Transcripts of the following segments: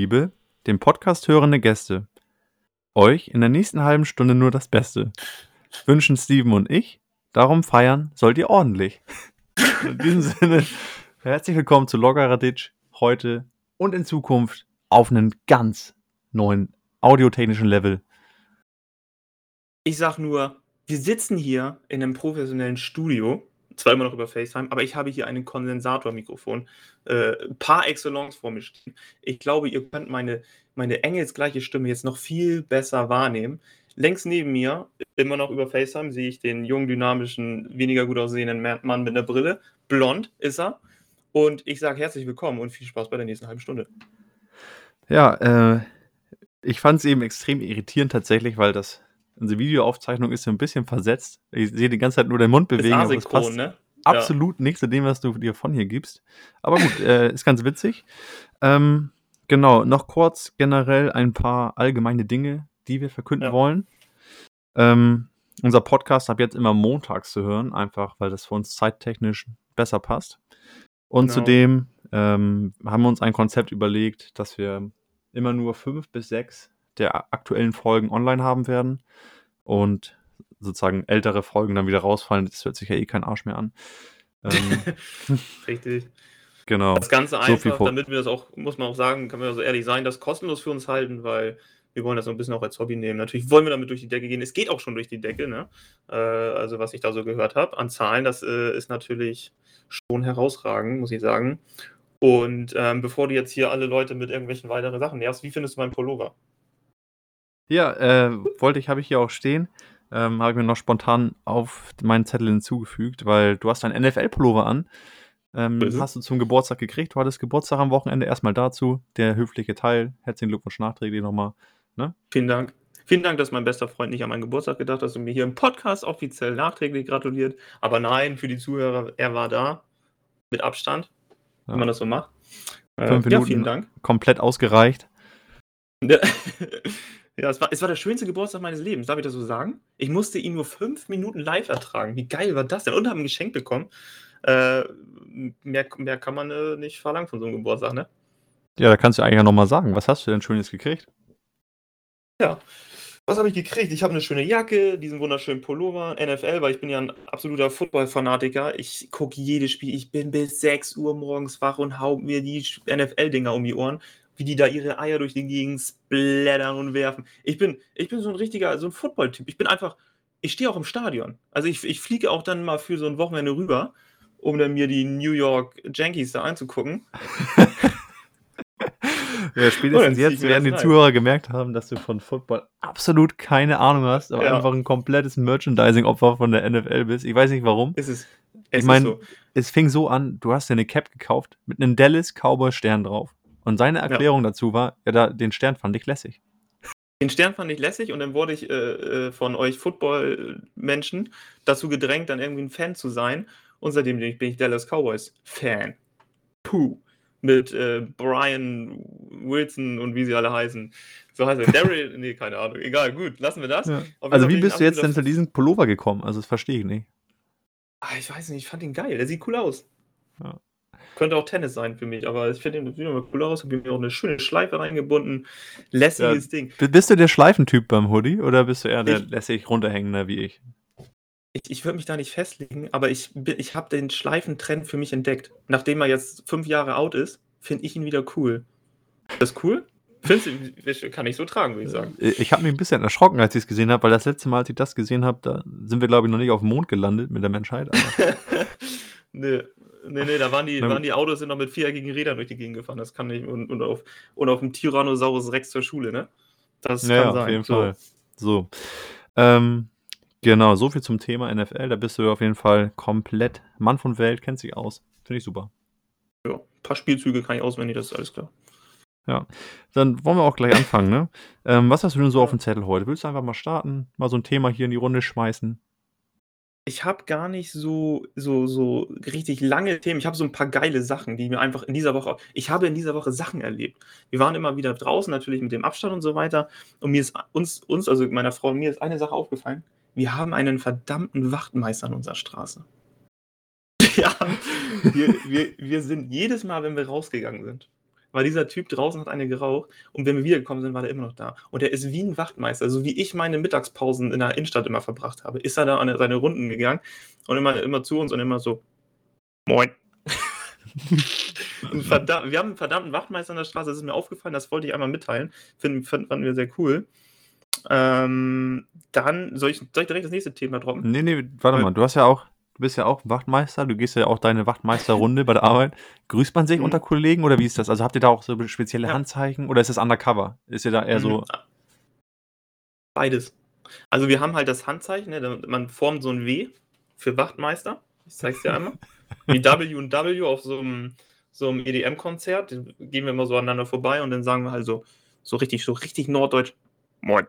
liebe, den Podcast hörende Gäste, euch in der nächsten halben Stunde nur das Beste. Wünschen Steven und ich, darum feiern sollt ihr ordentlich. In diesem Sinne, herzlich willkommen zu Loggeradic heute und in Zukunft auf einem ganz neuen audiotechnischen Level. Ich sag nur, wir sitzen hier in einem professionellen Studio, zwar immer noch über FaceTime, aber ich habe hier ein Kondensatormikrofon äh, par excellence vor mir stehen. Ich glaube, ihr könnt meine, meine engelsgleiche Stimme jetzt noch viel besser wahrnehmen. Längs neben mir, immer noch über FaceTime, sehe ich den jungen, dynamischen, weniger gut aussehenden Mann mit einer Brille. Blond ist er. Und ich sage herzlich willkommen und viel Spaß bei der nächsten halben Stunde. Ja, äh, ich fand es eben extrem irritierend tatsächlich, weil das unsere Videoaufzeichnung ist so ein bisschen versetzt. Ich sehe die ganze Zeit nur den Mund bewegen, aber es passt ne? absolut ja. nicht zu dem, was du dir von hier gibst. Aber gut, äh, ist ganz witzig. Ähm, genau, noch kurz generell ein paar allgemeine Dinge, die wir verkünden ja. wollen. Ähm, unser Podcast ab jetzt immer montags zu hören, einfach weil das für uns zeittechnisch besser passt. Und genau. zudem ähm, haben wir uns ein Konzept überlegt, dass wir immer nur fünf bis sechs der aktuellen Folgen online haben werden und sozusagen ältere Folgen dann wieder rausfallen. Das hört sich ja eh kein Arsch mehr an. Ähm, Richtig. Genau. Das Ganze einfach, so damit wir das auch, muss man auch sagen, kann man ja so ehrlich sein, das kostenlos für uns halten, weil wir wollen das so ein bisschen auch als Hobby nehmen. Natürlich wollen wir damit durch die Decke gehen. Es geht auch schon durch die Decke, ne? Äh, also was ich da so gehört habe an Zahlen, das äh, ist natürlich schon herausragend, muss ich sagen. Und ähm, bevor du jetzt hier alle Leute mit irgendwelchen weiteren Sachen nervst, wie findest du meinen Pullover? Ja, äh, wollte ich, habe ich hier auch stehen. Ähm, habe ich mir noch spontan auf meinen Zettel hinzugefügt, weil du hast einen NFL-Pullover an. Ähm, hast du zum Geburtstag gekriegt. Du hattest Geburtstag am Wochenende. Erstmal dazu. Der höfliche Teil. Herzlichen Glückwunsch nachträglich nochmal. Ne? Vielen Dank. Vielen Dank, dass mein bester Freund nicht an meinen Geburtstag gedacht hat und mir hier im Podcast offiziell nachträglich gratuliert. Aber nein, für die Zuhörer, er war da. Mit Abstand ja. wie man das so macht. Äh, Fünf Minuten ja, vielen Dank. Komplett ausgereicht. ja, es war, es war der schönste Geburtstag meines Lebens, darf ich das so sagen? Ich musste ihn nur fünf Minuten live ertragen. Wie geil war das denn? Und haben ein Geschenk bekommen. Äh, mehr, mehr kann man äh, nicht verlangen von so einem Geburtstag, ne? Ja, da kannst du eigentlich nochmal sagen. Was hast du denn Schönes gekriegt? Ja, was habe ich gekriegt? Ich habe eine schöne Jacke, diesen wunderschönen Pullover, NFL, weil ich bin ja ein absoluter Football-Fanatiker. Ich gucke jedes Spiel. Ich bin bis 6 Uhr morgens wach und hau mir die NFL-Dinger um die Ohren, wie die da ihre Eier durch die Gegend splattern und werfen. Ich bin, ich bin so ein richtiger, so ein Football-Typ. Ich bin einfach, ich stehe auch im Stadion. Also ich, ich fliege auch dann mal für so ein Wochenende rüber, um dann mir die New York Yankees da anzugucken. Ja, spätestens jetzt werden die rein. Zuhörer gemerkt haben, dass du von Football absolut keine Ahnung hast, aber ja. einfach ein komplettes Merchandising-Opfer von der NFL bist. Ich weiß nicht warum. Ist es. es ich meine, so. es fing so an, du hast dir eine Cap gekauft mit einem Dallas Cowboy Stern drauf. Und seine Erklärung ja. dazu war, ja, da, den Stern fand ich lässig. Den Stern fand ich lässig und dann wurde ich äh, äh von euch Football-Menschen dazu gedrängt, dann irgendwie ein Fan zu sein. Und seitdem bin ich Dallas Cowboys Fan. Puh mit äh, Brian Wilson und wie sie alle heißen. So heißt er. Daryl, nee, keine Ahnung. Egal, gut, lassen wir das. Ja. Also, wie bist du jetzt denn zu diesem Pullover gekommen? Also, das verstehe ich nicht. Ah, ich weiß nicht, ich fand ihn geil. Der sieht cool aus. Ja. Könnte auch Tennis sein für mich, aber ich finde ihn wieder mal cool aus. Habe mir auch eine schöne Schleife reingebunden. Lässiges ja. Ding. Bist du der Schleifentyp beim Hoodie oder bist du eher der ich, lässig runterhängender wie ich? Ich, ich würde mich da nicht festlegen, aber ich, ich habe den Schleifentrend für mich entdeckt. Nachdem er jetzt fünf Jahre out ist, finde ich ihn wieder cool. Das ist cool? Findest du, kann ich so tragen, würde ich sagen. Äh, ich habe mich ein bisschen erschrocken, als ich es gesehen habe, weil das letzte Mal, als ich das gesehen habe, da sind wir, glaube ich, noch nicht auf dem Mond gelandet mit der Menschheit. nee, nee, nee, da waren die, waren die Autos sind noch mit viereckigen Rädern durch die Gegend gefahren. Das kann nicht. Und, und, auf, und auf dem Tyrannosaurus Rex zur Schule, ne? Das ja, kann sein. auf jeden so. Fall. So. Ähm, Genau, so viel zum Thema NFL. Da bist du auf jeden Fall komplett Mann von Welt, kennt sich aus. Finde ich super. Ja, ein paar Spielzüge kann ich auswendig, das ist alles klar. Ja, dann wollen wir auch gleich anfangen, ne? Ähm, was hast du denn so auf dem Zettel heute? Willst du einfach mal starten? Mal so ein Thema hier in die Runde schmeißen? Ich habe gar nicht so, so, so richtig lange Themen. Ich habe so ein paar geile Sachen, die mir einfach in dieser Woche. Ich habe in dieser Woche Sachen erlebt. Wir waren immer wieder draußen, natürlich mit dem Abstand und so weiter. Und mir ist uns, uns also meiner Frau und mir ist eine Sache aufgefallen wir haben einen verdammten Wachtmeister an unserer Straße. Ja, wir, wir, wir sind jedes Mal, wenn wir rausgegangen sind, war dieser Typ draußen, hat eine geraucht und wenn wir wiedergekommen sind, war der immer noch da. Und er ist wie ein Wachtmeister, so wie ich meine Mittagspausen in der Innenstadt immer verbracht habe, ist er da an seine Runden gegangen und immer, immer zu uns und immer so, moin. verdammt, wir haben einen verdammten Wachtmeister in der Straße, das ist mir aufgefallen, das wollte ich einmal mitteilen. Finden, fanden wir sehr cool. Ähm, dann soll ich, soll ich direkt das nächste Thema droppen? Nee, nee, warte mal, du hast ja auch, du bist ja auch Wachtmeister, du gehst ja auch deine Wachtmeisterrunde bei der Arbeit. Grüßt man sich mhm. unter Kollegen oder wie ist das? Also habt ihr da auch so spezielle ja. Handzeichen oder ist das undercover? Ist ihr da eher mhm. so. Beides. Also wir haben halt das Handzeichen, ne? man formt so ein W für Wachtmeister. Ich zeig's dir einmal. Wie W und W auf so einem, so einem EDM-Konzert. Gehen wir immer so aneinander vorbei und dann sagen wir halt so, so richtig, so richtig norddeutsch, Moin.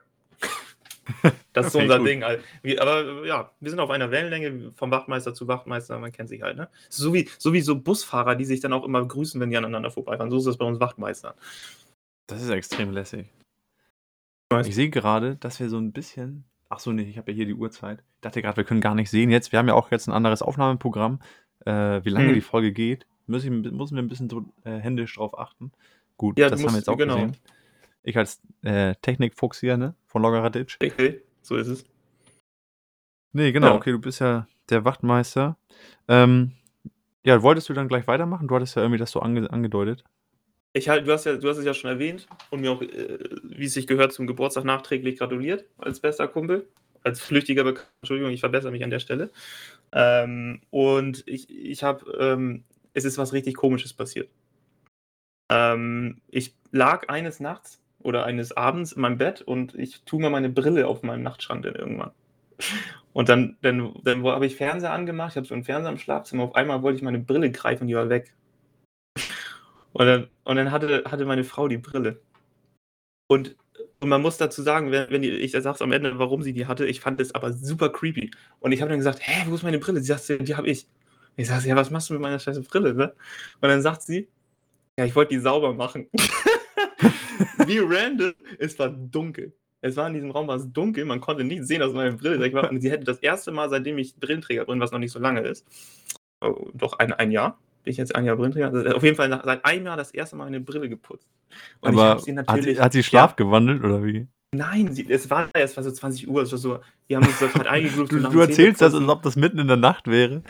Das ist okay, unser. Ding. aber ja, wir sind auf einer Wellenlänge vom Wachtmeister zu Wachtmeister, man kennt sich halt, ne? So wie, so wie so Busfahrer, die sich dann auch immer grüßen, wenn die aneinander vorbeifahren. So ist das bei uns Wachtmeister. Das ist extrem lässig. Ich sehe gerade, dass wir so ein bisschen. Ach so, nee, ich habe ja hier die Uhrzeit. Ich dachte gerade, wir können gar nicht sehen jetzt. Wir haben ja auch jetzt ein anderes Aufnahmeprogramm. Äh, wie lange hm. die Folge geht, müssen, müssen wir ein bisschen so, äh, händisch drauf achten. Gut, ja, das musst, haben wir jetzt auch genau. gesehen. Ich als äh, Technikfuchs hier, ne? Von Loggeradic. Okay, so ist es. Nee, genau, ja. okay, du bist ja der Wachtmeister. Ähm, ja, wolltest du dann gleich weitermachen? Du hattest ja irgendwie das so ange angedeutet. Ich halt, du hast ja, du hast es ja schon erwähnt und mir auch, äh, wie es sich gehört, zum Geburtstag nachträglich gratuliert als bester Kumpel, als flüchtiger Bekannter. Entschuldigung, ich verbessere mich an der Stelle. Ähm, und ich, ich habe, ähm, es ist was richtig Komisches passiert. Ähm, ich lag eines Nachts oder eines Abends in meinem Bett und ich tue mir meine Brille auf meinen Nachtschrank dann irgendwann. Und dann, dann, dann habe ich Fernseher angemacht, ich habe so einen Fernseher im Schlafzimmer, auf einmal wollte ich meine Brille greifen die war weg. Und dann, und dann hatte, hatte meine Frau die Brille. Und, und man muss dazu sagen, wenn, wenn die, ich sag's am Ende, warum sie die hatte, ich fand das aber super creepy. Und ich habe dann gesagt, hä, wo ist meine Brille? Sie sagt, die habe ich. Ich sage, ja, was machst du mit meiner scheiße Brille, ne? Und dann sagt sie, ja, ich wollte die sauber machen. Wie random. Es war dunkel. Es war in diesem Raum war es dunkel, man konnte nicht sehen, dass meine Brille weg war. Und sie hätte das erste Mal, seitdem ich Brillenträger bin, was noch nicht so lange ist, oh, doch ein, ein Jahr, bin ich jetzt ein Jahr Brillenträger, also auf jeden Fall nach, seit einem Jahr das erste Mal eine Brille geputzt. Und Aber sie hat, sie, hat sie Schlaf ja, gewandelt oder wie? Nein, sie, es war erst war so 20 Uhr, es war so, wir haben uns das halt eingegroovt. du, du erzählst das, als ob das mitten in der Nacht wäre.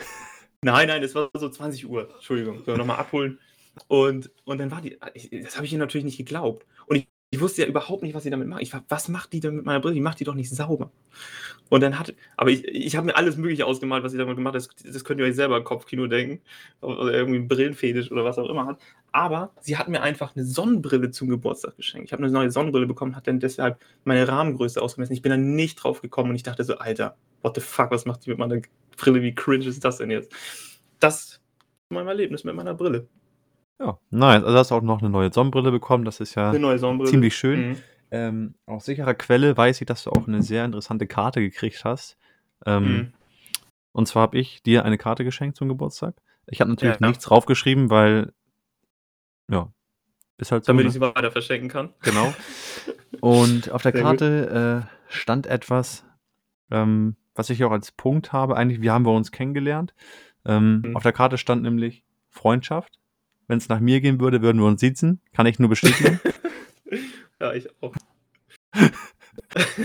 Nein, nein, es war so 20 Uhr. Entschuldigung, so nochmal abholen. Und, und dann war die, das habe ich ihr natürlich nicht geglaubt. Und ich, ich, wusste ja überhaupt nicht, was sie damit macht. Ich war, was macht die denn mit meiner Brille? Die macht die doch nicht sauber. Und dann hat, aber ich, ich habe mir alles Mögliche ausgemalt, was sie damit gemacht hat. Das, das könnt ihr euch selber im Kopfkino denken. Oder irgendwie ein Brillenfetisch oder was auch immer hat. Aber sie hat mir einfach eine Sonnenbrille zum Geburtstag geschenkt. Ich habe eine neue Sonnenbrille bekommen, hat dann deshalb meine Rahmengröße ausgemessen. Ich bin dann nicht drauf gekommen und ich dachte so, Alter, what the fuck, was macht die mit meiner Brille? Wie cringe ist das denn jetzt? Das ist mein Erlebnis mit meiner Brille. Ja, nice. Also hast du auch noch eine neue Sonnenbrille bekommen. Das ist ja Eine neue Sonnenbrille. ziemlich schön. Mhm. Ähm, aus sicherer Quelle weiß ich, dass du auch eine sehr interessante Karte gekriegt hast. Ähm, Mhm. und zwar habe ich dir eine Karte geschenkt zum Geburtstag. Ich habe natürlich Ja. nichts draufgeschrieben, weil ja, ist halt so, Damit ich ne? sie weiter verschenken kann. Genau. Und auf der Karte äh, stand etwas, ähm, was ich auch als Punkt habe. Eigentlich, wie haben wir uns kennengelernt? Ähm, Mhm. auf der Karte stand nämlich Freundschaft. Wenn es nach mir gehen würde, würden wir uns sitzen. Kann ich nur bestätigen. ja, ich auch.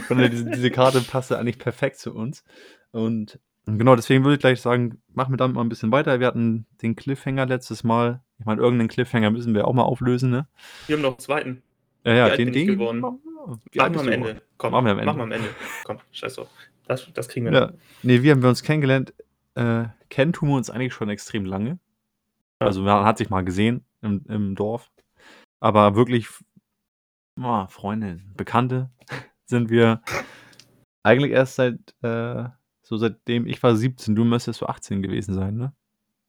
diese, diese Karte passt eigentlich perfekt zu uns. Und genau, deswegen würde ich gleich sagen, machen wir damit mal ein bisschen weiter. Wir hatten den Cliffhanger letztes Mal. Ich meine, irgendeinen Cliffhanger müssen wir auch mal auflösen, ne? Wir haben noch einen zweiten. Ja, ja, den Ding. Gewonnen. Machen wir am Ende. Komm, machen wir am Ende. Machen wir am Ende. Komm, scheiß drauf. Das, das kriegen wir ja. Nee, wie haben wir uns kennengelernt? Äh, kennen tun wir uns eigentlich schon extrem lange. Also man hat sich mal gesehen im, im Dorf. Aber wirklich, oh, Freunde, Bekannte sind wir eigentlich erst seit, äh, so seitdem ich war 17, du müsstest so 18 gewesen sein, ne?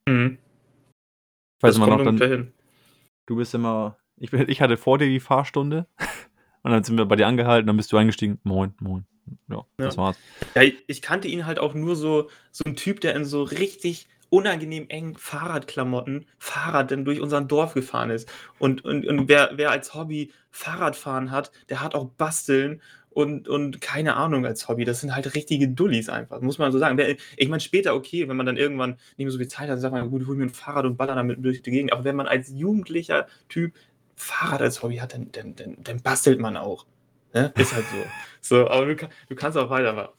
Mhm. Ich weiß immer noch, dann, hin. du bist immer, ich, ich hatte vor dir die Fahrstunde und dann sind wir bei dir angehalten, dann bist du eingestiegen, moin, moin. Ja, ja. das war's. Ja, ich kannte ihn halt auch nur so, so ein Typ, der in so richtig unangenehm engen Fahrradklamotten Fahrrad denn durch unseren Dorf gefahren ist. Und, und, und wer, wer als Hobby Fahrradfahren hat, der hat auch Basteln und, und keine Ahnung als Hobby. Das sind halt richtige Dullis einfach, muss man so sagen. Ich meine, später okay, wenn man dann irgendwann nicht mehr so viel Zeit hat, dann sagt man, gut, ich hol mir ein Fahrrad und baller damit durch die Gegend. Aber wenn man als jugendlicher Typ Fahrrad als Hobby hat, dann, dann, dann, dann bastelt man auch. Ne? Ist halt so. so aber du, du kannst auch weitermachen.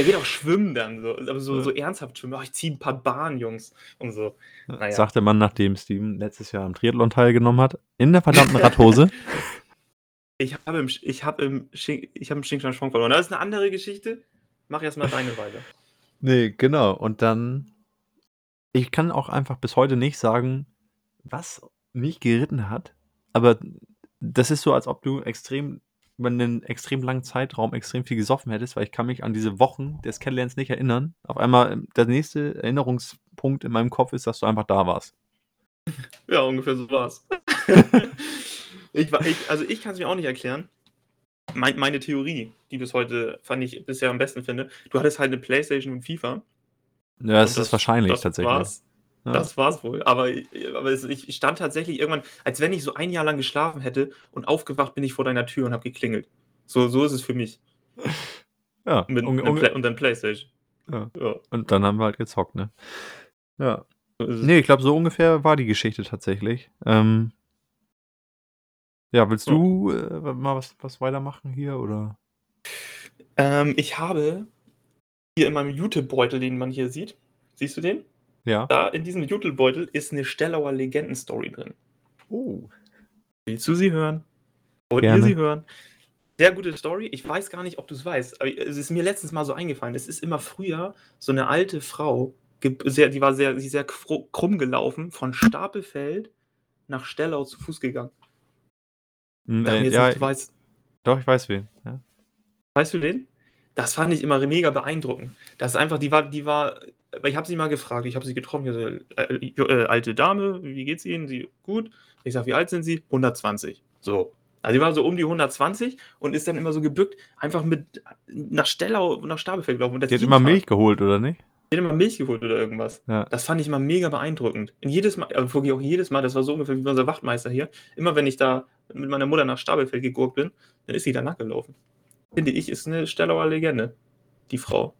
Der geht auch schwimmen dann, so, aber so, so ernsthaft schwimmen. Oh, ich ziehe ein paar Bahnen, Jungs. Und so. Naja. Sagte man, nachdem Steven letztes Jahr am Triathlon teilgenommen hat, in der verdammten Radhose. ich habe im, ich hab im, ich hab im Schwung verloren. Das ist eine andere Geschichte. Mach erst mal deine weiter. Nee, genau. Und dann, ich kann auch einfach bis heute nicht sagen, was mich geritten hat. Aber das ist so, als ob du extrem über einen extrem langen Zeitraum extrem viel gesoffen hättest, weil ich kann mich an diese Wochen des Kennenlernens nicht erinnern. Auf einmal, ähm, der nächste Erinnerungspunkt in meinem Kopf ist, dass du einfach da warst. Ja, ungefähr so war's. ich, ich, also ich kann es mir auch nicht erklären. Mein, meine Theorie, die bis heute, fand ich bisher am besten finde, du hattest halt eine Playstation und FIFA. Ja, das, das ist wahrscheinlich das tatsächlich. War's. Ja. Das war's wohl. Aber, aber es, ich stand tatsächlich irgendwann, als wenn ich so ein Jahr lang geschlafen hätte und aufgewacht bin ich vor deiner Tür und habe geklingelt. So, so ist es für mich. Ja. Mit, und, mit, und dann Playstation. Ja. ja. Und dann haben wir halt gezockt, ne? Ja. So nee, ich glaube, so ungefähr war die Geschichte tatsächlich. Ähm, ja, willst du äh, mal was, was weitermachen hier, oder? Ähm, ich habe hier in meinem YouTube-Beutel, den man hier sieht, siehst du den? Ja. Da in diesem Jutelbeutel ist eine Stellauer Legendenstory drin. Oh. Willst du sie hören? Wollt ihr sie hören? Sehr gute Story. Ich weiß gar nicht, ob du es weißt, aber es ist mir letztens mal so eingefallen. Es ist immer früher so eine alte Frau, die war sehr, sehr krumm gelaufen, von Stapelfeld nach Stellau zu Fuß gegangen. Hm, äh, ja, nicht, weißt, doch, ich weiß wen. Ja. Weißt du den? Das fand ich immer mega beeindruckend. Das ist einfach, die war, die war ich habe sie mal gefragt, ich habe sie getroffen, ich so, äh, äh, alte Dame, wie geht's Ihnen? Sie, gut. Ich sage, wie alt sind Sie? 120. So. Also sie war so um die 120 und ist dann immer so gebückt, einfach mit nach Stellau, nach Stabefeld gelaufen. die hat immer Milch geholt, oder nicht? Die hat immer Milch geholt oder irgendwas. Ja. Das fand ich immer mega beeindruckend. Und jedes Mal, also auch jedes Mal, das war so ungefähr wie unser Wachtmeister hier, immer wenn ich da mit meiner Mutter nach Stabelfeld gegurkt bin, dann ist sie da nachgelaufen. Finde ich, ist eine Stellauer Legende, die Frau.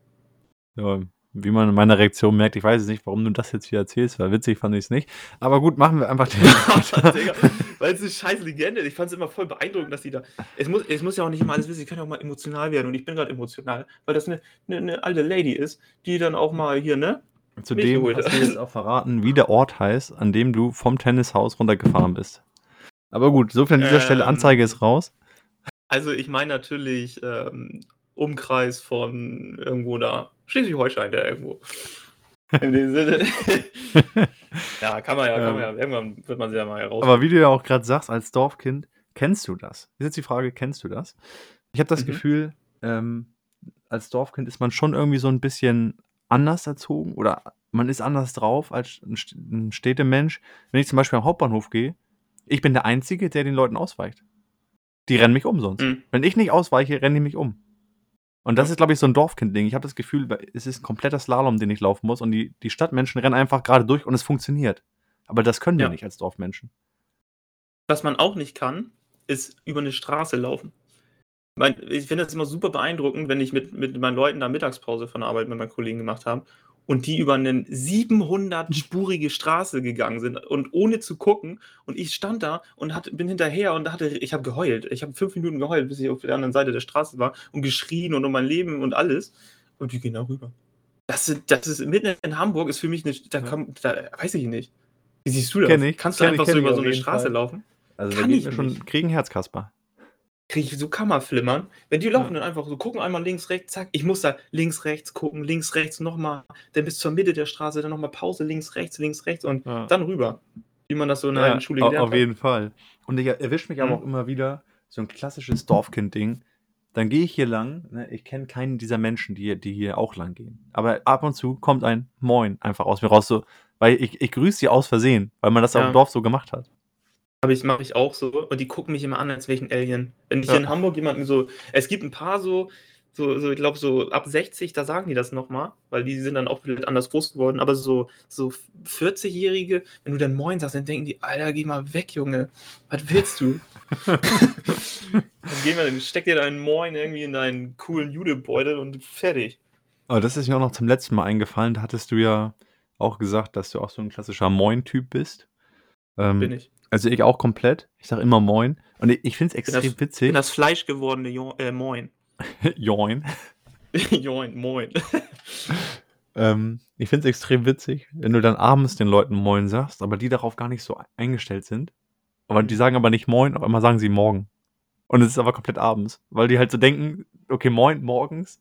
Ja, wie man in meiner Reaktion merkt, ich weiß nicht, warum du das jetzt hier erzählst, weil witzig fand ich es nicht. Aber gut, machen wir einfach den. weil es eine scheiß Legende ist. Ich fand es immer voll beeindruckend, dass die da. Es muss, es muss ja auch nicht immer alles wissen, ich kann ja auch mal emotional werden und ich bin gerade emotional, weil das eine, eine, eine, alte Lady ist, die dann auch mal hier, ne? Zudem hast du jetzt auch verraten, wie der Ort heißt, an dem du vom Tennishaus runtergefahren bist. Aber gut, so viel an dieser ähm, Stelle Anzeige ist raus. Also ich meine natürlich ähm, Umkreis von irgendwo da Schleswig-Holstein, der irgendwo. In dem Sinne. ja, kann man ja, kann man ja. Irgendwann wird man sie ja mal heraus. Aber wie du ja auch gerade sagst, als Dorfkind, kennst du das? Ist jetzt die Frage, kennst du das? Ich habe das mhm. Gefühl, ähm, als Dorfkind ist man schon irgendwie so ein bisschen anders erzogen oder man ist anders drauf als ein Städtemensch. Wenn ich zum Beispiel am Hauptbahnhof gehe, ich bin der Einzige, der den Leuten ausweicht. Die rennen mich um sonst. Mhm. Wenn ich nicht ausweiche, rennen die mich um. Und das ist, glaube ich, so ein Dorfkind-Ding. Ich habe das Gefühl, es ist ein kompletter Slalom, den ich laufen muss. Und die, die Stadtmenschen rennen einfach gerade durch und es funktioniert. Aber das können wir ja. nicht als Dorfmenschen. Was man auch nicht kann, ist über eine Straße laufen. Ich finde das immer super beeindruckend, wenn ich mit, mit meinen Leuten da Mittagspause von der Arbeit mit meinen Kollegen gemacht habe und die über eine 700-spurige Straße gegangen sind und ohne zu gucken. Und ich stand da und hat, bin hinterher und hatte, ich habe geheult. Ich habe fünf Minuten geheult, bis ich auf der anderen Seite der Straße war und geschrien und um mein Leben und alles. Und die gehen da rüber. Das, das ist mitten in Hamburg, ist für mich eine, da, kann, da weiß ich nicht. Wie siehst du das? Kenn ich. Kannst du einfach ich, so über so eine Straße Fall. laufen? Also kann da geht ich schon, kriegen Herz, Kasper kriege ich so Kammerflimmern. Wenn die laufen ja. dann einfach so gucken, einmal links, rechts, zack. Ich muss da links, rechts gucken, links, rechts nochmal, dann bis zur Mitte der Straße, dann nochmal Pause, links, rechts, links, rechts und ja. dann rüber. Wie man das so in der ja, Schule gelernt Auf jeden Fall. Und ich erwische mich mhm. aber auch immer wieder, so ein klassisches Dorfkind-Ding. Dann gehe ich hier lang, ne? ich kenne keinen dieser Menschen, die, die hier auch lang gehen. Aber ab und zu kommt ein Moin einfach aus mir raus, so, weil ich, ich grüße sie aus Versehen, weil man das ja. auf dem Dorf so gemacht hat. Habe ich, mache ich auch so. Und die gucken mich immer an, als wäre ich ein Alien. Wenn ich ja. in Hamburg jemanden so, es gibt ein paar so, so, so ich glaube, so ab 60, da sagen die das nochmal, weil die sind dann auch anders groß geworden. Aber so, so 40-Jährige, wenn du dann Moin sagst, dann denken die, Alter, geh mal weg, Junge. Was willst du? dann gehen wir, dann steck dir deinen Moin irgendwie in deinen coolen Judebeutel und fertig. Aber das ist mir auch noch zum letzten Mal eingefallen. Da hattest du ja auch gesagt, dass du auch so ein klassischer Moin-Typ bist. Ähm, Bin ich. Also ich auch komplett. Ich sage immer Moin. Und ich, ich finde es extrem das, witzig. Das fleischgewordene jo äh, Moin. Join. Join, Moin. ähm, ich finde es extrem witzig, wenn du dann abends den Leuten Moin sagst, aber die darauf gar nicht so eingestellt sind. Aber die mhm. sagen aber nicht Moin, auf einmal sagen sie Morgen. Und es ist aber komplett abends, weil die halt so denken, okay, Moin, morgens.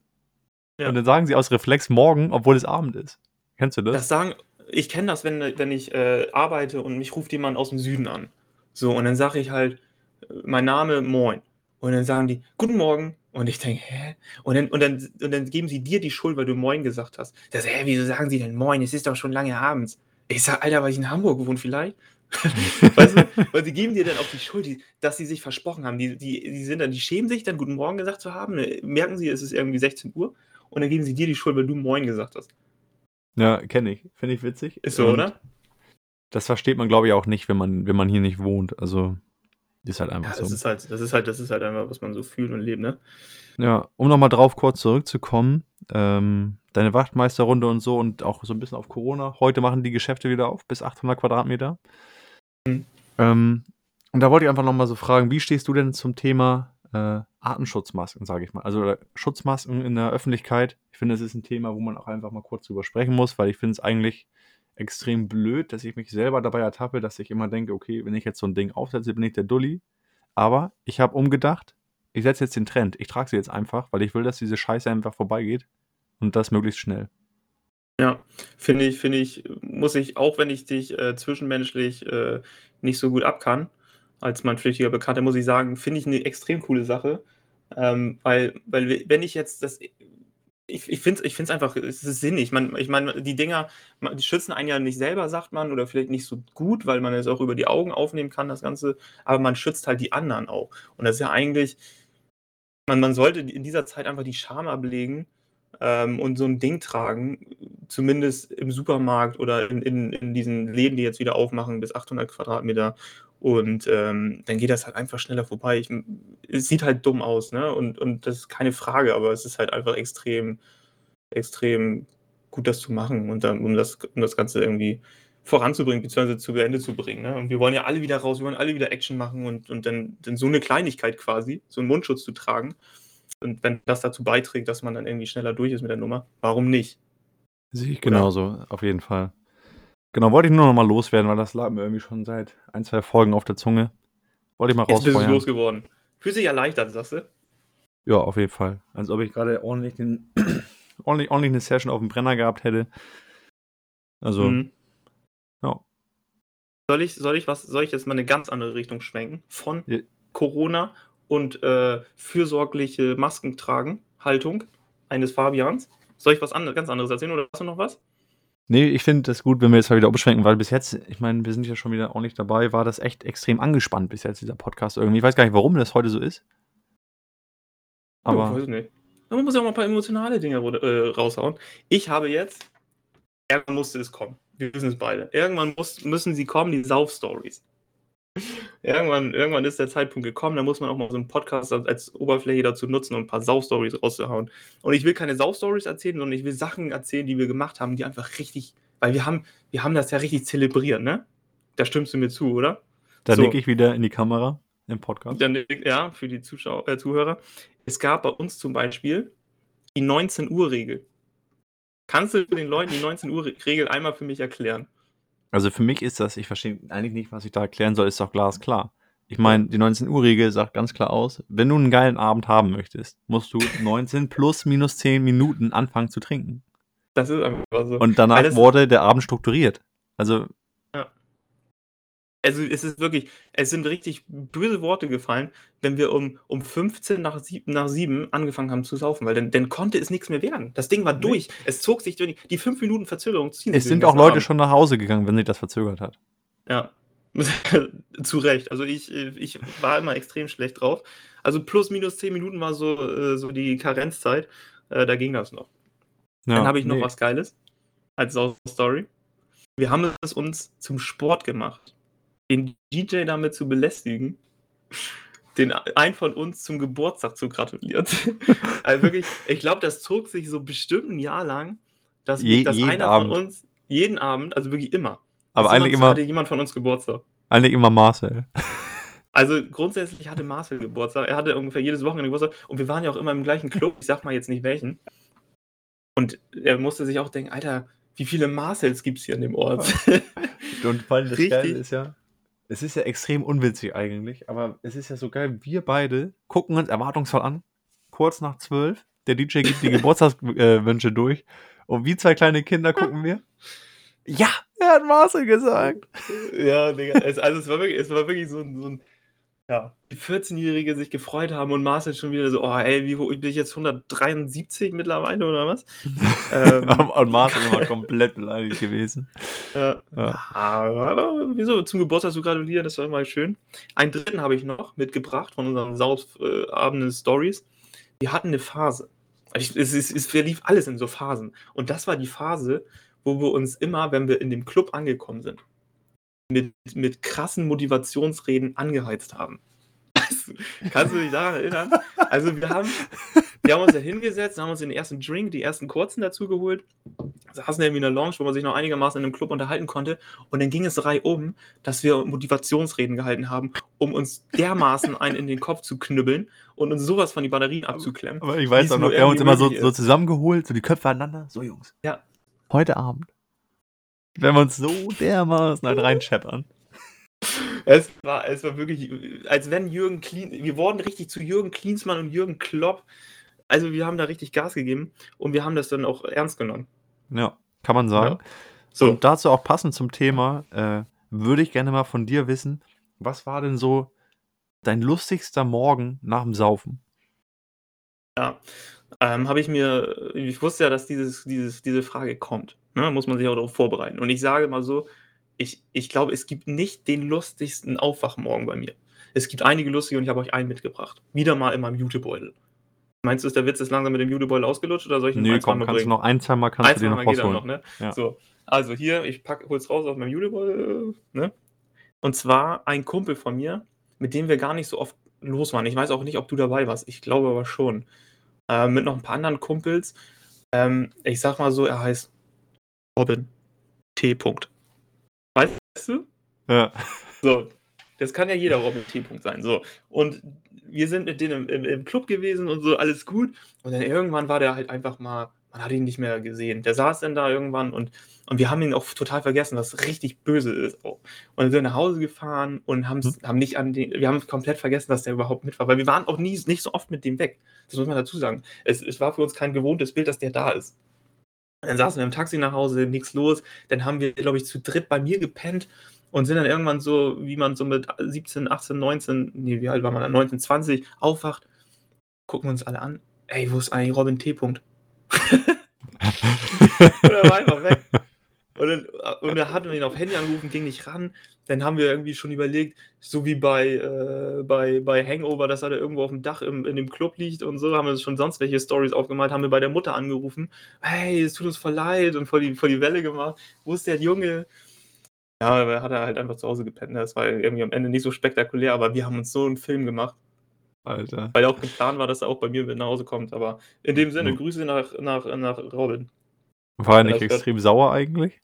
Ja. Und dann sagen sie aus Reflex Morgen, obwohl es Abend ist. Kennst du das? Das sagen, ich kenne das, wenn, wenn ich äh, arbeite und mich ruft jemand aus dem Süden an. So, und dann sage ich halt, äh, mein Name, moin. Und dann sagen die, guten Morgen. Und ich denke, hä? Und dann, und, dann, und dann geben sie dir die Schuld, weil du moin gesagt hast. Das, hä, wieso sagen sie denn moin? Es ist doch schon lange abends. Ich sage, Alter, weil ich in Hamburg wohne vielleicht. weißt du, weil sie geben dir dann auch die Schuld, dass sie sich versprochen haben. Die, die, die, sind dann, die schämen sich dann, guten Morgen gesagt zu haben. Merken sie, es ist irgendwie 16 Uhr. Und dann geben sie dir die Schuld, weil du moin gesagt hast. Ja, kenne ich. Finde ich witzig. Ist so, Und oder? Das versteht man, glaube ich, auch nicht, wenn man, wenn man hier nicht wohnt. Also, ist halt einfach ja, das so. Ist halt, das, ist halt, das ist halt einfach, was man so fühlt und lebt, ne? Ja, um nochmal drauf kurz zurückzukommen. Ähm, deine Wachtmeisterrunde und so und auch so ein bisschen auf Corona. Heute machen die Geschäfte wieder auf, bis 800 Quadratmeter. Mhm. Ähm, und da wollte ich einfach nochmal so fragen, wie stehst du denn zum Thema äh, Artenschutzmasken, sage ich mal. Also Schutzmasken in der Öffentlichkeit. Ich finde, das ist ein Thema, wo man auch einfach mal kurz drüber sprechen muss, weil ich finde es eigentlich extrem blöd, dass ich mich selber dabei ertappe, dass ich immer denke, okay, wenn ich jetzt so ein Ding aufsetze, bin ich der Dulli. Aber ich habe umgedacht, ich setze jetzt den Trend. Ich trage sie jetzt einfach, weil ich will, dass diese Scheiße einfach vorbeigeht und das möglichst schnell. Ja, finde ich, finde ich, muss ich, auch wenn ich dich äh, zwischenmenschlich äh, nicht so gut abkann, als mein flüchtiger Bekannter, muss ich sagen, finde ich eine extrem coole Sache. Ähm, weil, weil, wenn ich jetzt das. Ich, ich finde es ich find's einfach, es ist sinnig. Man, ich meine, die Dinger, die schützen einen ja nicht selber, sagt man, oder vielleicht nicht so gut, weil man es auch über die Augen aufnehmen kann, das Ganze. Aber man schützt halt die anderen auch. Und das ist ja eigentlich, man, man sollte in dieser Zeit einfach die Scham ablegen ähm, und so ein Ding tragen, zumindest im Supermarkt oder in, in, in diesen Läden, die jetzt wieder aufmachen, bis 800 Quadratmeter und ähm, dann geht das halt einfach schneller vorbei. Ich, es sieht halt dumm aus, ne? Und, und das ist keine Frage, aber es ist halt einfach extrem, extrem gut, das zu machen und dann, um das, um das Ganze irgendwie voranzubringen, beziehungsweise zu Ende zu bringen. Ne? Und wir wollen ja alle wieder raus, wir wollen alle wieder Action machen und, und dann, dann so eine Kleinigkeit quasi, so einen Mundschutz zu tragen. Und wenn das dazu beiträgt, dass man dann irgendwie schneller durch ist mit der Nummer, warum nicht? Sehe ich genauso, auf jeden Fall. Genau, wollte ich nur noch mal loswerden, weil das lag mir irgendwie schon seit ein, zwei Folgen auf der Zunge. Wollte ich mal Jetzt bist du losgeworden. Fühlst dich erleichtert, sagst du? Ja, auf jeden Fall. Als ob ich gerade ordentlich, den, ordentlich, ordentlich eine Session auf dem Brenner gehabt hätte. Also, mhm. ja. Soll ich, soll, ich was, soll ich jetzt mal eine ganz andere Richtung schwenken? Von ja. Corona und äh, fürsorgliche Masken tragen, Haltung eines Fabians. Soll ich was anderes, ganz anderes erzählen oder hast du noch was? Nee, ich finde das gut, wenn wir jetzt mal wieder umschwenken, weil bis jetzt, ich meine, wir sind ja schon wieder ordentlich dabei, war das echt extrem angespannt bis jetzt, dieser Podcast irgendwie. Ich weiß gar nicht, warum das heute so ist. Aber. Ich weiß nicht. Man muss ja auch mal ein paar emotionale Dinge äh, raushauen. Ich habe jetzt, irgendwann musste es kommen. Wir wissen es beide. Irgendwann muss, müssen sie kommen, die Sauf-Stories irgendwann, irgendwann ist der Zeitpunkt gekommen, da muss man auch mal so einen Podcast als Oberfläche dazu nutzen, um ein paar Sau-Stories rauszuhauen. Und ich will keine Sau-Stories erzählen, sondern ich will Sachen erzählen, die wir gemacht haben, die einfach richtig, weil wir haben, wir haben das ja richtig zelebriert, ne? Da stimmst du mir zu, oder? Da so. nicke ich wieder in die Kamera im Podcast. Dann, ja, für die Zuschauer, äh, Zuhörer. Es gab bei uns zum Beispiel die 19 Uhr Regel. Kannst du den Leuten die 19 Uhr Regel einmal für mich erklären? Also für mich ist das, ich verstehe eigentlich nicht, was ich da erklären soll, ist doch glasklar. Ich meine, die 19-Uhr-Regel sagt ganz klar aus, wenn du einen geilen Abend haben möchtest, musst du 19 plus minus 10 Minuten anfangen zu trinken. Das ist einfach so. Und danach wurde der Abend strukturiert. Also also es ist wirklich, es sind richtig böse Worte gefallen, wenn wir um, um 15 nach 7, nach 7 angefangen haben zu saufen, weil dann, dann konnte es nichts mehr werden. Das Ding war durch. Nee. Es zog sich durch. Die 5 Minuten Verzögerung ziehen Es sind auch Leute Abend. schon nach Hause gegangen, wenn sich das verzögert hat. Ja. zu Recht. Also ich, ich war immer extrem schlecht drauf. Also plus minus 10 Minuten war so, äh, so die Karenzzeit. Äh, da ging das noch. Ja, dann habe ich noch nee. was Geiles als Story. Wir haben es uns zum Sport gemacht den DJ damit zu belästigen, den einen von uns zum Geburtstag zu gratulieren. also wirklich, ich glaube, das zog sich so bestimmt ein Jahr lang, dass, Je, dass einer Abend. von uns jeden Abend, also wirklich immer, aber eigentlich immer hatte jemand von uns Geburtstag. Eigentlich immer Marcel. Also grundsätzlich hatte Marcel Geburtstag. Er hatte ungefähr jedes Wochenende Geburtstag und wir waren ja auch immer im gleichen Club. Ich sag mal jetzt nicht welchen. Und er musste sich auch denken, Alter, wie viele Marcels gibt es hier in dem Ort? und vor allem das Geile ist ja, es ist ja extrem unwitzig eigentlich, aber es ist ja so geil, wir beide gucken uns erwartungsvoll an, kurz nach zwölf, der DJ gibt die Geburtstagswünsche durch und wie zwei kleine Kinder gucken wir. Ja, er hat Marcel gesagt. Ja, Digga, es, also es war wirklich, es war wirklich so, so ein ja. Die 14-Jährige sich gefreut haben und Marcel schon wieder so, oh ey, wie hoch bin ich jetzt 173 mittlerweile oder was? ähm, und Marcel immer komplett beleidigt gewesen. Ja. ja. Aber wieso? Zum Geburtstag zu gratulieren, das war immer schön. Einen dritten habe ich noch mitgebracht von unseren Sausabenden Stories. Wir hatten eine Phase. es, es, es verlief alles in so Phasen. Und das war die Phase, wo wir uns immer, wenn wir in dem Club angekommen sind, mit, mit krassen Motivationsreden angeheizt haben. Kannst du dich daran erinnern? Also wir haben, wir haben uns da hingesetzt, haben uns den ersten Drink, die ersten kurzen dazu geholt, saßen irgendwie in der Lounge, wo man sich noch einigermaßen in einem Club unterhalten konnte und dann ging es drei um, dass wir Motivationsreden gehalten haben, um uns dermaßen einen in den Kopf zu knüppeln und uns sowas von die Batterien abzuklemmen. Aber ich weiß auch noch, wir haben uns immer so, so zusammengeholt, so die Köpfe aneinander, so Jungs. Ja. Heute Abend wenn wir uns so dermaßen halt reinscheppern. Es war, es war wirklich, als wenn Jürgen Klien, wir wurden richtig zu Jürgen Klinsmann und Jürgen Klopp. Also wir haben da richtig Gas gegeben und wir haben das dann auch ernst genommen. Ja, kann man sagen. Ja. So. Und dazu auch passend zum Thema, äh, würde ich gerne mal von dir wissen, was war denn so dein lustigster Morgen nach dem Saufen? Ja, ähm, habe ich mir, ich wusste ja, dass dieses, dieses, diese Frage kommt. Ne? Muss man sich auch darauf vorbereiten. Und ich sage mal so, ich, ich glaube, es gibt nicht den lustigsten Aufwachmorgen bei mir. Es gibt einige lustige und ich habe euch einen mitgebracht. Wieder mal in meinem Jutebeutel. Meinst du, ist der Witz jetzt langsam mit dem Jutebeutel ausgelutscht oder soll ich ihn nee, komm, kannst du noch ein, zwei Mal kannst ein, du den noch rausholen. Noch, ne? ja. So, also hier, ich pack, hol's raus aus meinem Jutebeutel, ne? Und zwar ein Kumpel von mir, mit dem wir gar nicht so oft los waren. Ich weiß auch nicht, ob du dabei warst. Ich glaube aber schon. Äh, mit noch ein paar anderen Kumpels. Ähm, ich sag mal so, er heißt Robin T. -Punkt. Weißt du? Ja. So, das kann ja jeder Robin T. -Punkt sein. So. Und wir sind mit denen im, im, im, Club gewesen und so, alles gut. Und dann irgendwann war der halt einfach mal, man hat ihn nicht mehr gesehen. Der saß dann da irgendwann und, und wir haben ihn auch total vergessen, was richtig böse ist. Auch. Und dann sind wir nach Hause gefahren und hm. haben nicht an den, wir haben komplett vergessen, dass der überhaupt mit war, weil wir waren auch nie, nicht so oft mit dem weg. Das muss man dazu sagen. Es, es war für uns kein gewohntes Bild, dass der da ist. Dann saßen wir im Taxi nach Hause, nichts los. Dann haben wir, glaube ich, zu dritt bei mir gepennt und sind dann irgendwann so, wie man so mit 17, 18, 19, nee, wie alt war man dann? 19, 20 aufwacht, gucken wir uns alle an. Ey, wo ist eigentlich Robin T. -Punkt? und er war einfach weg. Und dann, und dann hatten wir ihn auf Handy angerufen, ging nicht ran. Dann haben wir irgendwie schon überlegt, so wie bei, äh, bei, bei Hangover, dass er da irgendwo auf dem Dach im, in dem Club liegt und so, haben wir schon sonst welche Stories aufgemalt, haben wir bei der Mutter angerufen. Hey, es tut uns voll leid und vor die, vor die Welle gemacht. Wo ist der Junge? Ja, aber hat er halt einfach zu Hause gepennt. Ne? Das war irgendwie am Ende nicht so spektakulär, aber wir haben uns so einen Film gemacht. Alter. Weil auch geplant war, dass er auch bei mir mit nach Hause kommt. Aber in dem Sinne, mhm. Grüße nach, nach, nach Robin. War er nicht extrem sauer eigentlich?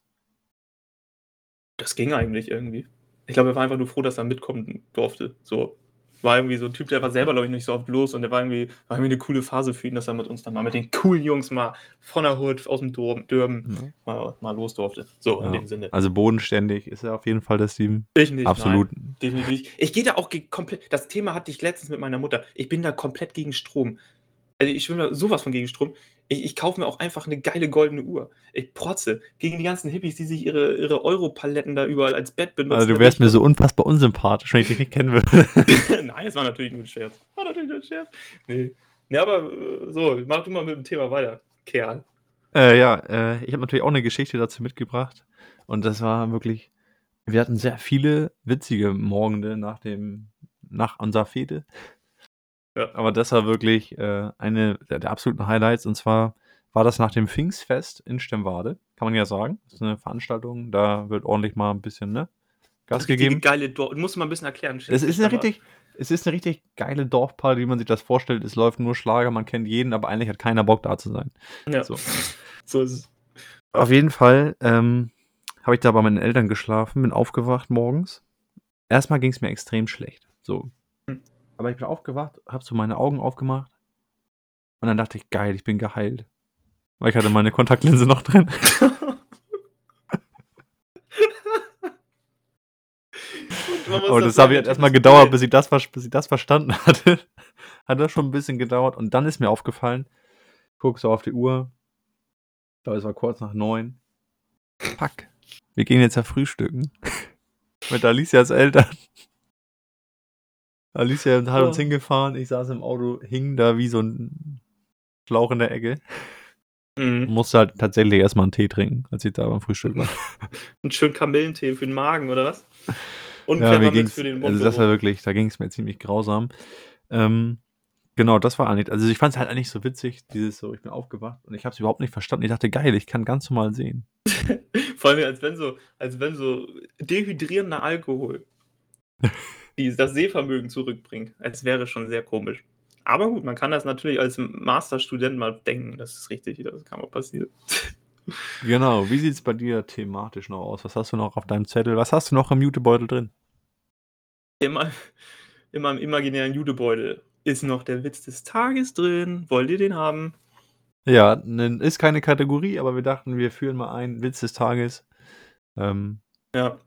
Das ging eigentlich irgendwie. Ich glaube, er war einfach nur froh, dass er mitkommen durfte. So. War irgendwie so ein Typ, der war selber, glaube ich, nicht so oft los und der war irgendwie, war irgendwie eine coole Phase für ihn, dass er mit uns dann mal mit den coolen Jungs mal von der Hut aus dem Dürben, Dürben mhm. mal, mal los durfte. So, ja. in dem Sinne. Also bodenständig ist er auf jeden Fall das Team. Ich nicht. Absolut. Nein, definitiv. Ich gehe da auch komplett, das Thema hatte ich letztens mit meiner Mutter. Ich bin da komplett gegen Strom. Also ich schwimme da sowas von gegen Strom. Ich, ich kaufe mir auch einfach eine geile goldene Uhr. Ich protze gegen die ganzen Hippies, die sich ihre, ihre Euro-Paletten da überall als Bett benutzen. Also du wärst mir so unfassbar unsympathisch, wenn ich dich nicht kennen würde. Nein, es war natürlich nur ein Scherz. War natürlich nur ein Scherz. Nee. Nee, aber äh, so, mach du mal mit dem Thema weiter, Kerl. Äh, ja, äh, ich habe natürlich auch eine Geschichte dazu mitgebracht. Und das war wirklich, wir hatten sehr viele witzige Morgende nach dem, nach unserer Fete. Ja. Aber das war wirklich äh, eine der, der, absoluten Highlights. Und zwar war das nach dem Pfingstfest in Stemwade, kann man ja sagen. Das ist eine Veranstaltung, da wird ordentlich mal ein bisschen ne, Gas gegeben. geile Dorf, muss man ein bisschen erklären. Es ist eine richtig, es ist eine richtig geile Dorfparty, wie man sich das vorstellt. Es läuft nur Schlager, man kennt jeden, aber eigentlich hat keiner Bock da zu sein. Ja. So, so ist es. Auf jeden Fall ähm, habe ich da bei meinen Eltern geschlafen, bin aufgewacht morgens erstmal ging es mir extrem schlecht. So. Aber ich bin aufgewacht, habe so meine Augen aufgemacht und dann dachte ich, geil, ich bin geheilt. Weil ich hatte meine Kontaktlinse noch drin. Und das habe ich erstmal gedauert, bis ich, das, bis ich das verstanden hatte. Hat das schon ein bisschen gedauert. Und dann ist mir aufgefallen, guck so auf die Uhr. Da ist es kurz nach neun. Fuck. Wir gehen jetzt ja frühstücken. Mit Alicias Eltern. Alicia hat uns hingefahren. Ich saß im Auto, hing da wie so ein Schlauch in der Ecke. Mhm. Musste halt tatsächlich erstmal einen Tee trinken, als ich da beim Frühstück war. einen schönen Kamillentee für den Magen, oder was? Und ja, mir ging's, für den Mund. Also das war wirklich, da ging es mir ziemlich grausam. Ähm, genau, das war eigentlich, also ich fand es halt eigentlich so witzig, dieses so, ich bin aufgewacht und ich habe es überhaupt nicht verstanden. Ich dachte, geil, ich kann ganz normal sehen. Vor allem, als wenn so, als wenn so dehydrierender Alkohol die, das Sehvermögen zurückbringt. Als wäre schon sehr komisch. Aber gut, man kann das natürlich als Masterstudent mal denken, das ist richtig, das kann mal passieren. Genau, wie sieht es bei dir thematisch noch aus? Was hast du noch auf deinem Zettel? Was hast du noch im Jutebeutel drin? Immer, in meinem imaginären Jutebeutel ist noch der Witz des Tages drin. Wollt ihr den haben? Ja, ist keine Kategorie, aber wir dachten, wir führen mal ein Witz des Tages. Ähm, ja.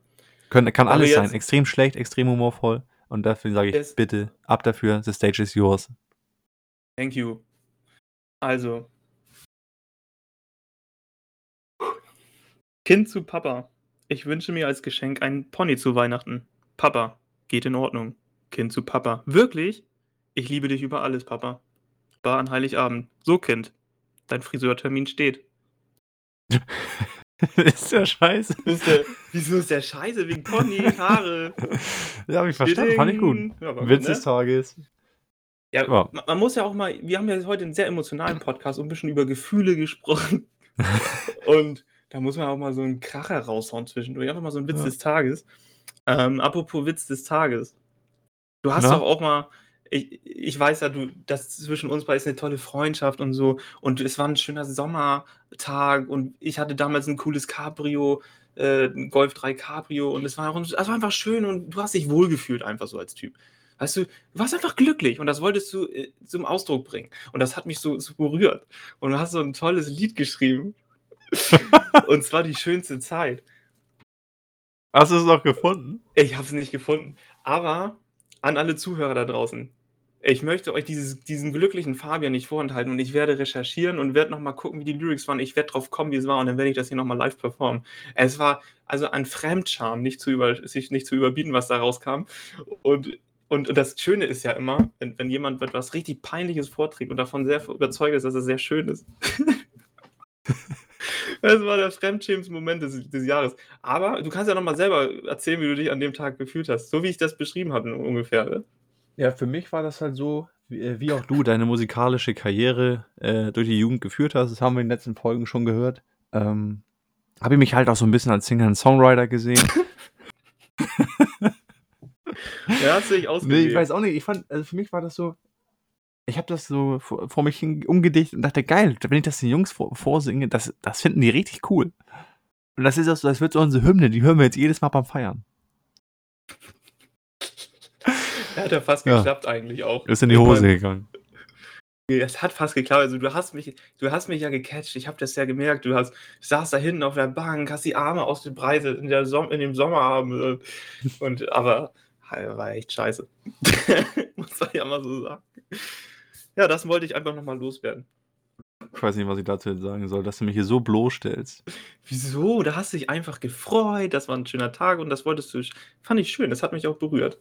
Können, kann alles sein. Extrem schlecht, extrem humorvoll. Und dafür sage ich, bitte, ab dafür, the stage is yours. Thank you. Also. Kind zu Papa. Ich wünsche mir als Geschenk einen Pony zu Weihnachten. Papa. Geht in Ordnung. Kind zu Papa. Wirklich? Ich liebe dich über alles, Papa. War an Heiligabend. So, Kind. Dein Friseurtermin steht. ist der scheiße? Ist der, wieso ist der scheiße? Wegen Pony, Haare. ja, hab ich verstanden. Fand ich gut. Ja, Witz des ne? Tages. Ja, ja, man muss ja auch mal, wir haben ja heute einen sehr emotionalen Podcast und ein bisschen über Gefühle gesprochen. und da muss man auch mal so einen Kracher raushauen zwischendurch. Einfach mal so einen Witz ja. des Tages. Ähm, apropos Witz des Tages. Du hast Na? doch auch mal, ich, ich weiß ja, du, das zwischen uns beiden ist eine tolle Freundschaft und so. Und es war ein schöner Sommertag und ich hatte damals ein cooles Cabrio, äh, ein Golf 3 Cabrio und es war, auch, es war einfach schön und du hast dich wohlgefühlt einfach so als Typ. Weißt du, du warst einfach glücklich und das wolltest du äh, zum Ausdruck bringen. Und das hat mich so, so berührt. Und du hast so ein tolles Lied geschrieben. und zwar die schönste Zeit. Hast du es noch gefunden? Ich habe es nicht gefunden. Aber an alle Zuhörer da draußen. Ich möchte euch dieses, diesen glücklichen Fabian nicht vorenthalten und ich werde recherchieren und werde nochmal gucken, wie die Lyrics waren. Ich werde drauf kommen, wie es war und dann werde ich das hier nochmal live performen. Es war also ein Fremdscham, nicht zu, über, sich nicht zu überbieten, was da rauskam. Und und, das Schöne ist ja immer, wenn, wenn jemand etwas richtig Peinliches vorträgt und davon sehr überzeugt ist, dass es sehr schön ist. das war der Fremdschämensmoment des, des Jahres. Aber du kannst ja nochmal selber erzählen, wie du dich an dem Tag gefühlt hast. So wie ich das beschrieben habe ungefähr. Ja, für mich war das halt so, wie, äh, wie auch du deine musikalische Karriere äh, durch die Jugend geführt hast. Das haben wir in den letzten Folgen schon gehört. Ähm, habe ich mich halt auch so ein bisschen als Singer und Songwriter gesehen. Ja, hat sich ausgewählt. Nee, ich weiß auch nicht. Ich fand, also für mich war das so, ich habe das so vor, vor mich hin umgedichtet und dachte, geil, wenn ich das den Jungs vor, vorsinge, das, das finden die richtig cool. Und das ist auch so, das wird so unsere Hymne, die hören wir jetzt jedes Mal beim Feiern. Hat ja fast ja. geklappt eigentlich auch. Ist in die Hose gegangen. Es hat fast geklappt. Also du hast mich, du hast mich ja gecatcht. Ich habe das ja gemerkt. Du hast, saß da hinten auf der Bank, hast die Arme aus den Breite in, der Som in dem Sommerabend. Und aber war echt scheiße. Muss man ja mal so sagen. Ja, das wollte ich einfach nochmal loswerden. Ich weiß nicht, was ich dazu sagen soll, dass du mich hier so bloßstellst. Wieso? Da hast du dich einfach gefreut, das war ein schöner Tag und das wolltest du. Fand ich schön, das hat mich auch berührt.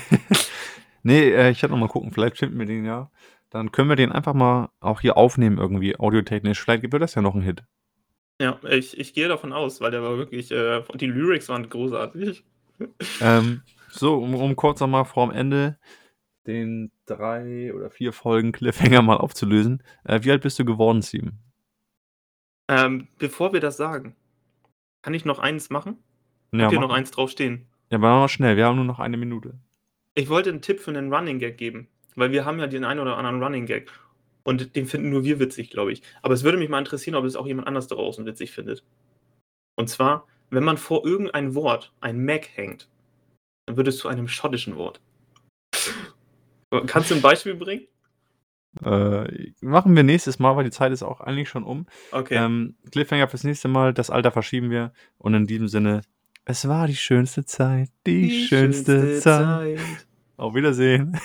nee, äh, ich werde nochmal gucken, vielleicht finden wir den ja. Dann können wir den einfach mal auch hier aufnehmen, irgendwie, audiotechnisch. Vielleicht wird das ja noch ein Hit. Ja, ich, ich gehe davon aus, weil der war wirklich, äh, die Lyrics waren großartig. Ähm, so, um, um kurz nochmal vor dem Ende den drei oder vier Folgen Cliffhanger mal aufzulösen. Äh, wie alt bist du geworden, Steven? Ähm, bevor wir das sagen, kann ich noch eins machen? Ja, hier noch eins draufstehen. Ja, aber mal schnell, wir haben nur noch eine Minute. Ich wollte einen Tipp für einen Running Gag geben, weil wir haben ja den einen oder anderen Running Gag. Und den finden nur wir witzig, glaube ich. Aber es würde mich mal interessieren, ob es auch jemand anders draußen witzig findet. Und zwar, wenn man vor irgendein Wort ein Mac hängt, dann wird es zu einem schottischen Wort. Kannst du ein Beispiel bringen? Äh, machen wir nächstes Mal, weil die Zeit ist auch eigentlich schon um. Okay. Ähm, Cliffhanger fürs nächste Mal, das Alter verschieben wir. Und in diesem Sinne, es war die schönste Zeit, die, die schönste, schönste Zeit. Zeit. Auf Wiedersehen.